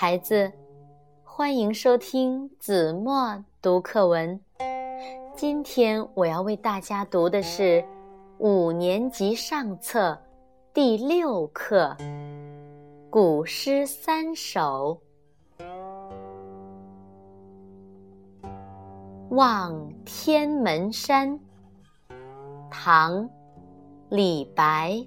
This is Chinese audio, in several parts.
孩子，欢迎收听子墨读课文。今天我要为大家读的是五年级上册第六课《古诗三首》。望天门山，唐·李白。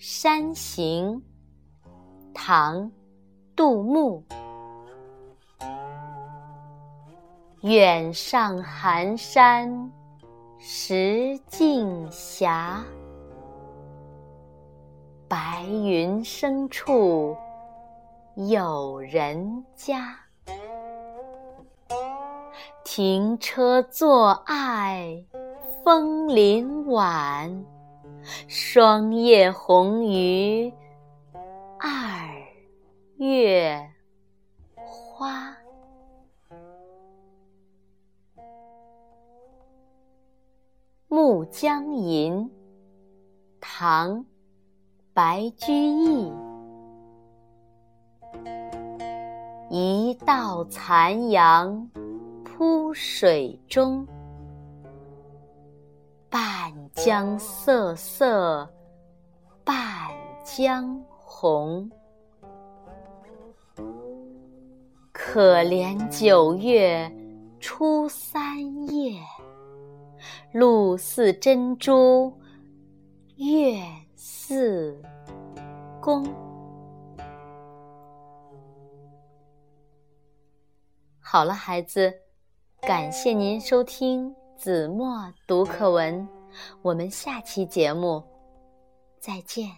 山行，唐·杜牧。远上寒山石径斜，白云深处有人家。停车坐爱枫林晚。霜叶红于二月花。《暮江吟》唐·白居易。一道残阳铺水中。半江瑟瑟半江红，可怜九月初三夜，露似真珠月似弓。好了，孩子，感谢您收听。子墨读课文，我们下期节目再见。